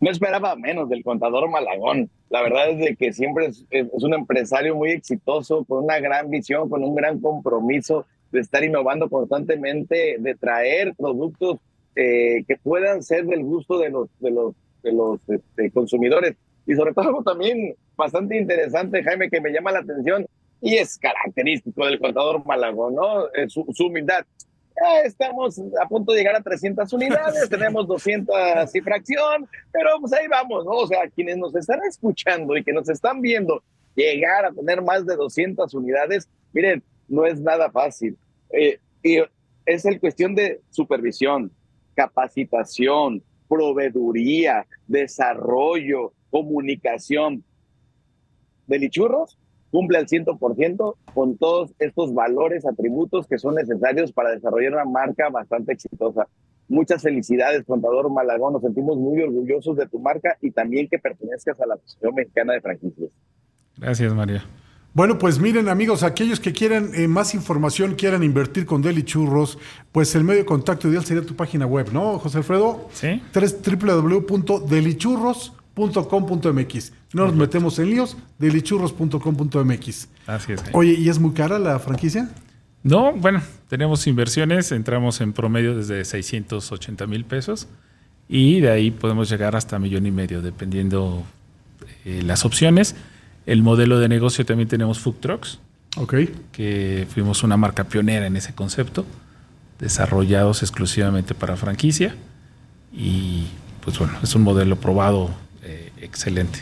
No esperaba menos del contador Malagón. La verdad es de que siempre es, es, un empresario muy exitoso, con una gran visión, con un gran compromiso de estar innovando constantemente, de traer productos eh, que puedan ser del gusto de los, de los, de los este, consumidores y sobre todo algo también bastante interesante, Jaime, que me llama la atención y es característico del contador Malagón, ¿no? Su, su, humildad. Ya estamos a punto de llegar a 300 unidades, [laughs] tenemos 200 y fracción, pero pues ahí vamos, ¿no? O sea, quienes nos están escuchando y que nos están viendo llegar a tener más de 200 unidades, miren, no es nada fácil. Eh, y es el cuestión de supervisión, capacitación, proveeduría, desarrollo, comunicación. Delichurros cumple al 100% con todos estos valores, atributos que son necesarios para desarrollar una marca bastante exitosa. Muchas felicidades, contador Malagón. Nos sentimos muy orgullosos de tu marca y también que pertenezcas a la Asociación Mexicana de Franquicias. Gracias, Mario. Bueno, pues miren amigos, aquellos que quieran eh, más información, quieran invertir con Deli Churros, pues el medio de contacto ideal sería tu página web, ¿no, José Alfredo? Sí. www.delichurros.com.mx. No nos metemos en líos, delichurros.com.mx. Así es. Oye, ¿y es muy cara la franquicia? No, bueno, tenemos inversiones, entramos en promedio desde 680 mil pesos y de ahí podemos llegar hasta millón y medio, dependiendo eh, las opciones. El modelo de negocio también tenemos Food Trucks, Ok. que fuimos una marca pionera en ese concepto, desarrollados exclusivamente para franquicia y pues bueno, es un modelo probado eh, excelente.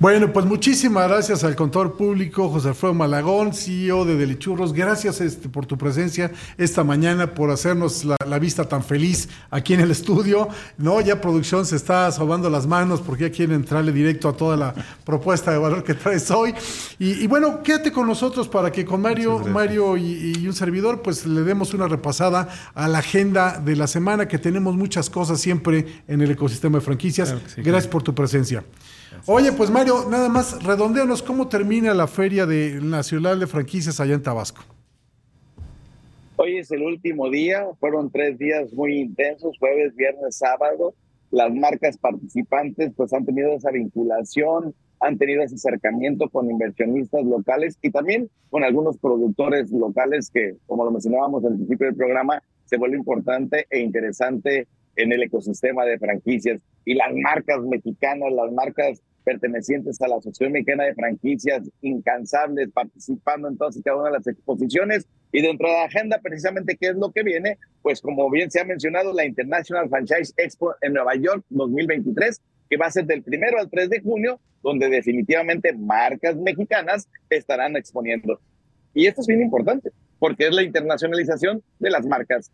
Bueno, pues muchísimas gracias al contador público José Alfredo Malagón, CEO de Delichurros. Gracias este, por tu presencia esta mañana, por hacernos la, la, vista tan feliz aquí en el estudio. No, ya producción se está salvando las manos porque ya quieren entrarle directo a toda la propuesta de valor que traes hoy. Y, y bueno, quédate con nosotros para que con Mario, Mario y, y un servidor, pues le demos una repasada a la agenda de la semana, que tenemos muchas cosas siempre en el ecosistema de franquicias. Claro que sí, gracias por tu presencia. Oye, pues Mario, nada más redondeanos cómo termina la Feria de Nacional de Franquicias allá en Tabasco. Hoy es el último día, fueron tres días muy intensos, jueves, viernes, sábado. Las marcas participantes pues han tenido esa vinculación, han tenido ese acercamiento con inversionistas locales y también con algunos productores locales que, como lo mencionábamos al principio del programa, se vuelve importante e interesante en el ecosistema de franquicias. Y las marcas mexicanas, las marcas pertenecientes a la Asociación Mexicana de Franquicias, incansables, participando en todas y cada una de las exposiciones. Y dentro de la agenda, precisamente, ¿qué es lo que viene? Pues como bien se ha mencionado, la International Franchise Expo en Nueva York 2023, que va a ser del primero al 3 de junio, donde definitivamente marcas mexicanas estarán exponiendo. Y esto es bien importante, porque es la internacionalización de las marcas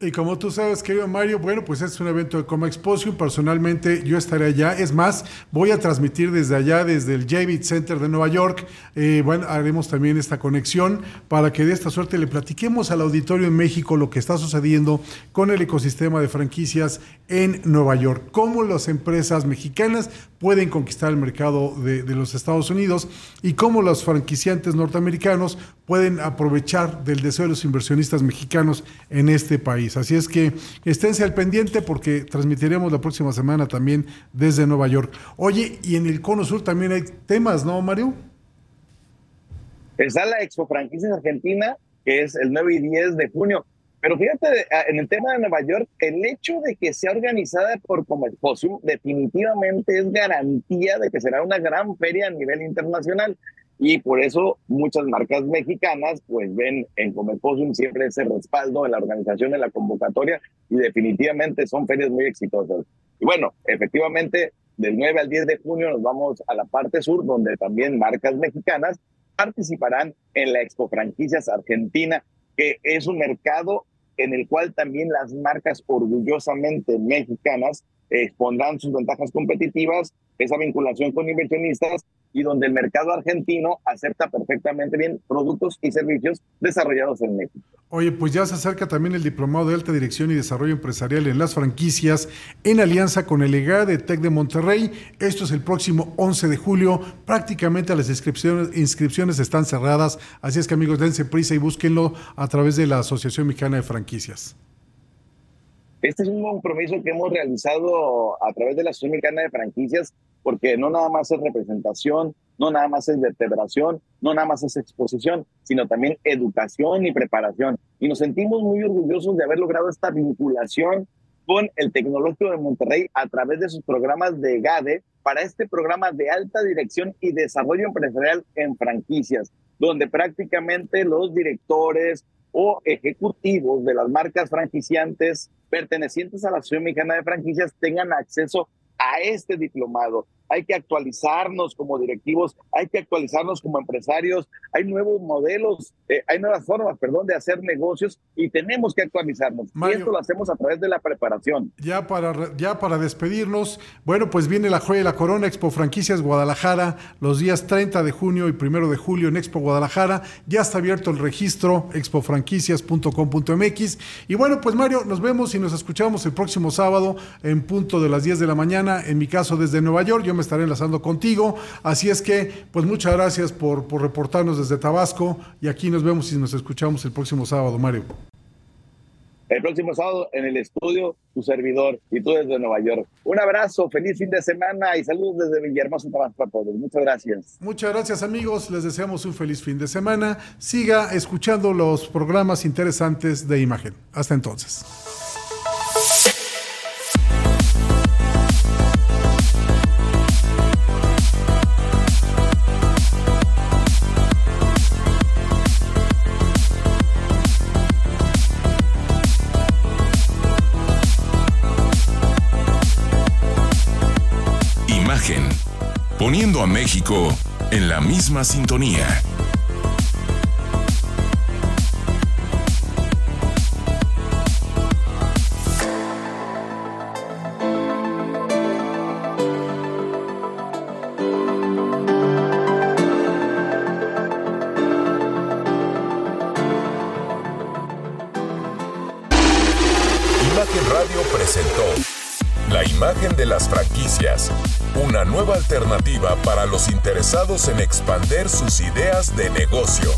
Y como tú sabes, querido Mario, bueno, pues es un evento de Coma Exposition. Personalmente, yo estaré allá. Es más, voy a transmitir desde allá, desde el Javits Center de Nueva York. Eh, bueno, haremos también esta conexión para que de esta suerte le platiquemos al auditorio en México lo que está sucediendo con el ecosistema de franquicias en Nueva York. Cómo las empresas mexicanas pueden conquistar el mercado de, de los Estados Unidos y cómo los franquiciantes norteamericanos pueden aprovechar del deseo de los inversionistas mexicanos en este país. Así es que esténse al pendiente porque transmitiremos la próxima semana también desde Nueva York. Oye, y en el Cono Sur también hay temas, ¿no, Mario? Está la Expo Franquicias Argentina, que es el 9 y 10 de junio. Pero fíjate, en el tema de Nueva York, el hecho de que sea organizada por Comexposium definitivamente es garantía de que será una gran feria a nivel internacional. Y por eso muchas marcas mexicanas pues ven en Comexposium siempre ese respaldo en la organización, en la convocatoria y definitivamente son ferias muy exitosas. Y bueno, efectivamente, del 9 al 10 de junio nos vamos a la parte sur donde también marcas mexicanas participarán en la Expo Franquicias Argentina, que es un mercado en el cual también las marcas orgullosamente mexicanas expondrán sus ventajas competitivas, esa vinculación con inversionistas y donde el mercado argentino acepta perfectamente bien productos y servicios desarrollados en México. Oye, pues ya se acerca también el Diplomado de Alta Dirección y Desarrollo Empresarial en las franquicias en alianza con el EGA de TEC de Monterrey. Esto es el próximo 11 de julio. Prácticamente las inscripciones, inscripciones están cerradas, así es que amigos, dense prisa y búsquenlo a través de la Asociación Mexicana de Franquicias. Este es un compromiso que hemos realizado a través de la Asociación Mexicana de Franquicias, porque no nada más es representación, no nada más es vertebración, no nada más es exposición, sino también educación y preparación. Y nos sentimos muy orgullosos de haber logrado esta vinculación con el Tecnológico de Monterrey a través de sus programas de GADE para este programa de alta dirección y desarrollo empresarial en franquicias, donde prácticamente los directores, o ejecutivos de las marcas franquiciantes pertenecientes a la Asociación Mexicana de Franquicias tengan acceso a este diplomado, hay que actualizarnos como directivos, hay que actualizarnos como empresarios, hay nuevos modelos, eh, hay nuevas formas, perdón, de hacer negocios y tenemos que actualizarnos. y esto lo hacemos a través de la preparación. Ya para, ya para despedirnos, bueno, pues viene la joya de la corona, Expo Franquicias Guadalajara, los días 30 de junio y 1 de julio en Expo Guadalajara. Ya está abierto el registro expofranquicias.com.mx. Y bueno, pues Mario, nos vemos y nos escuchamos el próximo sábado en punto de las 10 de la mañana. En mi caso, desde Nueva York, yo me estaré enlazando contigo. Así es que, pues muchas gracias por, por reportarnos desde Tabasco y aquí nos vemos y nos escuchamos el próximo sábado, Mario. El próximo sábado en el estudio, tu servidor y tú desde Nueva York. Un abrazo, feliz fin de semana y saludos desde Villahermosa, Tabasco a todos. Muchas gracias. Muchas gracias amigos, les deseamos un feliz fin de semana. Siga escuchando los programas interesantes de imagen. Hasta entonces. Poniendo a México en la misma sintonía. Imagen Radio presentó La imagen de las franquicias. Nueva alternativa para los interesados en expander sus ideas de negocio.